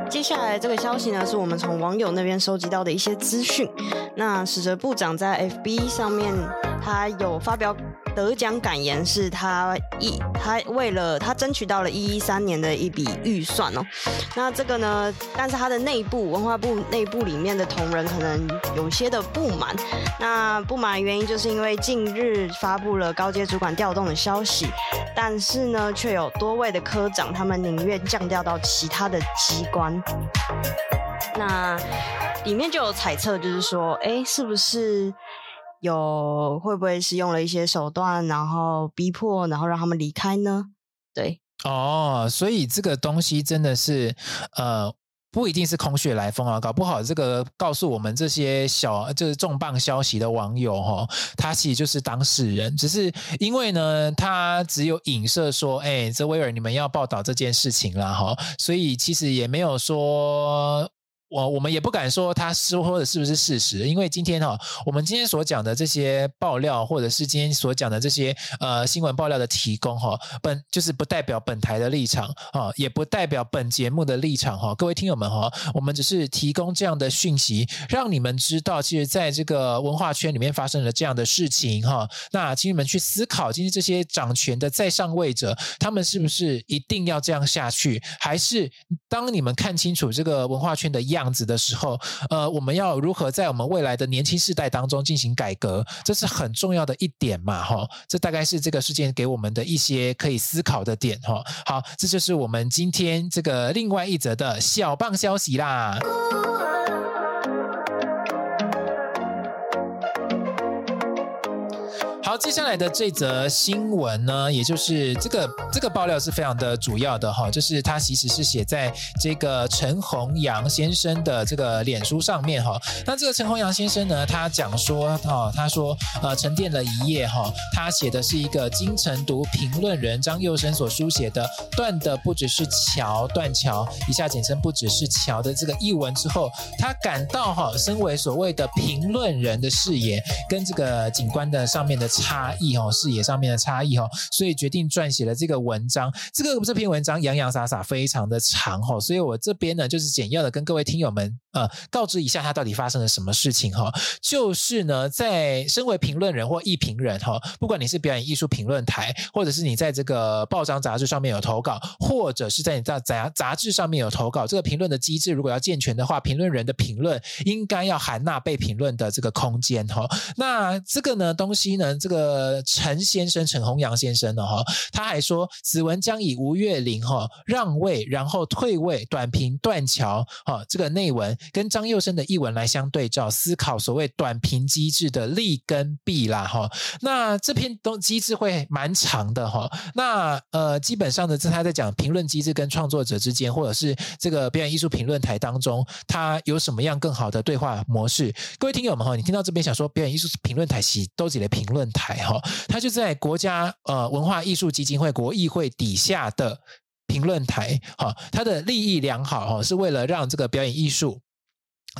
[SPEAKER 6] 接下来这个消息呢，是我们从网友那边收集到的一些资讯。那史哲部长在 FB 上面，他有发表。得奖感言是他一他为了他争取到了一一三年的一笔预算哦，那这个呢，但是他的内部文化部内部里面的同仁可能有些的不满，那不满原因就是因为近日发布了高阶主管调动的消息，但是呢，却有多位的科长他们宁愿降调到其他的机关，那里面就有猜测，就是说，哎，是不是？有会不会是用了一些手段，然后逼迫，然后让他们离开呢？对，
[SPEAKER 2] 哦，所以这个东西真的是，呃，不一定是空穴来风啊，搞不好这个告诉我们这些小就是重磅消息的网友哈，他其实就是当事人，只是因为呢，他只有影射说，哎，泽维尔你们要报道这件事情啦哈，所以其实也没有说。我我们也不敢说他说的是不是事实，因为今天哈、哦，我们今天所讲的这些爆料，或者是今天所讲的这些呃新闻爆料的提供哈，本就是不代表本台的立场啊，也不代表本节目的立场哈。各位听友们哈，我们只是提供这样的讯息，让你们知道，其实在这个文化圈里面发生了这样的事情哈。那请你们去思考，今天这些掌权的在上位者，他们是不是一定要这样下去，还是当你们看清楚这个文化圈的样，样子的时候，呃，我们要如何在我们未来的年轻世代当中进行改革，这是很重要的一点嘛，哈，这大概是这个事件给我们的一些可以思考的点，哈。好，这就是我们今天这个另外一则的小棒消息啦。好，接下来的这则新闻呢，也就是这个这个爆料是非常的主要的哈，就是他其实是写在这个陈洪洋先生的这个脸书上面哈。那这个陈洪洋先生呢，他讲说哈，他说呃沉淀了一夜哈，他写的是一个金城读评论人张幼生所书写的“断的不只是桥，断桥”以下简称不只是桥的这个译文之后，他感到哈，身为所谓的评论人的视野跟这个景观的上面的。差异哦，视野上面的差异哦，所以决定撰写了这个文章。这个这篇文章洋洋洒洒，非常的长哦，所以我这边呢就是简要的跟各位听友们呃告知一下，他到底发生了什么事情哈。就是呢，在身为评论人或艺评人哈，不管你是表演艺术评论台，或者是你在这个报章杂志上面有投稿，或者是在你在杂杂志上面有投稿，这个评论的机制如果要健全的话，评论人的评论应该要含纳被评论的这个空间哈。那这个呢东西呢，这个。陈先生陈洪洋先生呢哈，他还说此文将以吴月玲哈让位然后退位短评断桥哈这个内文跟张佑生的译文来相对照，思考所谓短评机制的利跟弊啦哈。那这篇东机制会蛮长的哈。那呃，基本上呢，是他在讲评论机制跟创作者之间，或者是这个表演艺术评论台当中，他有什么样更好的对话模式？各位听友们哈，你听到这边想说，表演艺术评论台是都几类评论台哈？它就在国家呃文化艺术基金会国艺会底下的。评论台，哈，它的利益良好，哈，是为了让这个表演艺术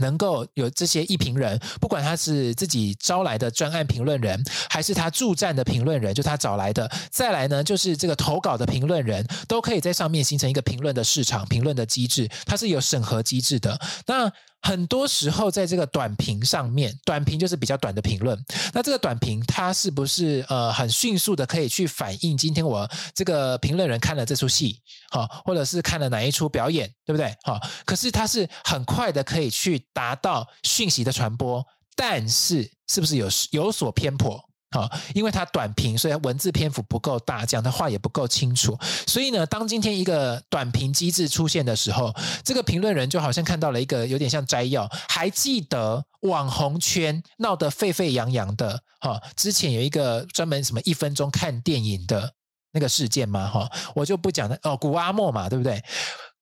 [SPEAKER 2] 能够有这些一评人，不管他是自己招来的专案评论人，还是他助战的评论人，就他找来的，再来呢，就是这个投稿的评论人，都可以在上面形成一个评论的市场、评论的机制，它是有审核机制的。那很多时候，在这个短评上面，短评就是比较短的评论。那这个短评，它是不是呃很迅速的可以去反映今天我这个评论人看了这出戏，好，或者是看了哪一出表演，对不对？好，可是它是很快的可以去达到讯息的传播，但是是不是有有所偏颇？好，因为它短评，所以文字篇幅不够大，讲的话也不够清楚。所以呢，当今天一个短评机制出现的时候，这个评论人就好像看到了一个有点像摘要。还记得网红圈闹得沸沸扬扬的哈，之前有一个专门什么一分钟看电影的那个事件吗？哈，我就不讲了。哦，古阿莫嘛，对不对？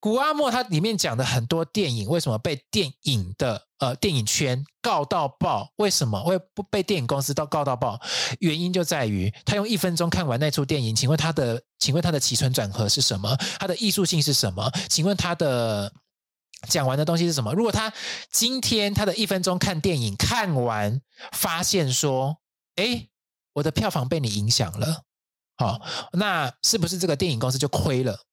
[SPEAKER 2] 谷阿莫他里面讲的很多电影为什么被电影的呃电影圈告到爆？为什么会不被电影公司都告到爆？原因就在于他用一分钟看完那出电影，请问他的请问他的起承转合是什么？他的艺术性是什么？请问他的讲完的东西是什么？如果他今天他的一分钟看电影看完，发现说，诶，我的票房被你影响了，好，那是不是这个电影公司就亏了？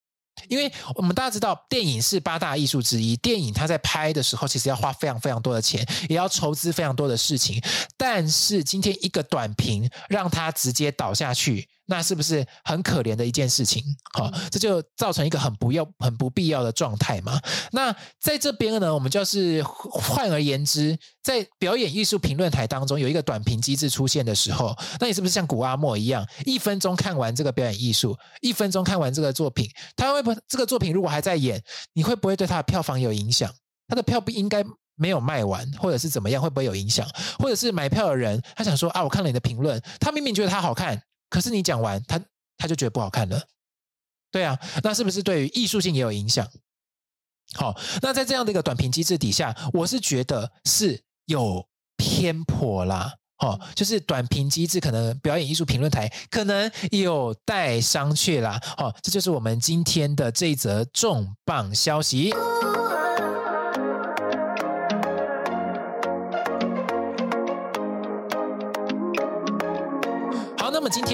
[SPEAKER 2] 因为我们大家知道，电影是八大艺术之一。电影它在拍的时候，其实要花非常非常多的钱，也要筹资非常多的事情。但是今天一个短评，让它直接倒下去。那是不是很可怜的一件事情？好，这就造成一个很不要、很不必要的状态嘛。那在这边呢，我们就是换而言之，在表演艺术评论台当中有一个短评机制出现的时候，那你是不是像古阿莫一样，一分钟看完这个表演艺术，一分钟看完这个作品，他会不会这个作品如果还在演，你会不会对他的票房有影响？他的票不应该没有卖完，或者是怎么样，会不会有影响？或者是买票的人他想说啊，我看了你的评论，他明明觉得他好看。可是你讲完，他他就觉得不好看了，对啊，那是不是对于艺术性也有影响？好，那在这样的一个短评机制底下，我是觉得是有偏颇啦，哦，就是短评机制可能表演艺术评论台可能有待商榷啦，好，这就是我们今天的这一则重磅消息。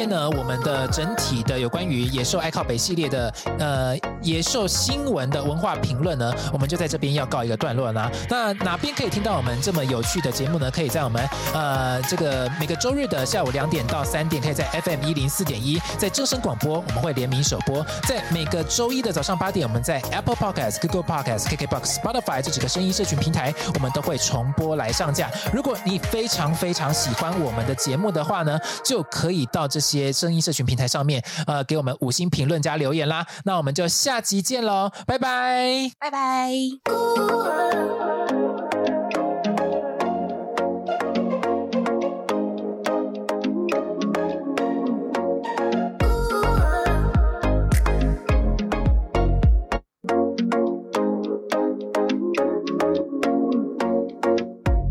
[SPEAKER 2] 呢，我们的整体的有关于野兽爱靠北系列的呃野兽新闻的文化评论呢，我们就在这边要告一个段落啦。那哪边可以听到我们这么有趣的节目呢？可以在我们呃这个每个周日的下午两点到三点，可以在 FM 一零四点一，在正声广播我们会联名首播；在每个周一的早上八点，我们在 Apple Podcast、Google Podcast、KKBox、Spotify 这几个声音社群平台，我们都会重播来上架。如果你非常非常喜欢我们的节目的话呢，就可以到。这些声音社群平台上面，呃，给我们五星评论加留言啦。那我们就下下集见喽，拜拜，
[SPEAKER 6] 拜拜。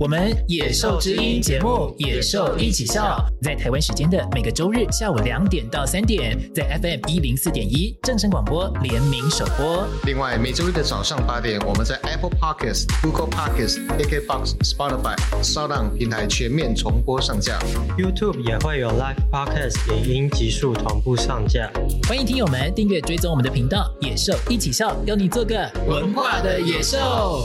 [SPEAKER 2] 我们野兽之音节目《野兽一起笑》在台湾时间的每个周日下午两点到三点，在 FM 一零四点一正声广播联名首播。
[SPEAKER 3] 另外，每周日的早上八点，我们在 Apple Podcasts、Google Podcasts、KKBox、Spotify、SoundOn 平台全面重播上架。
[SPEAKER 5] YouTube 也会有 Live Podcast 影音极速同步上架。
[SPEAKER 2] 欢迎听友们订阅追踪我们的频道《野兽一起笑》，邀你做个文化的野兽。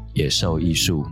[SPEAKER 1] 野兽艺术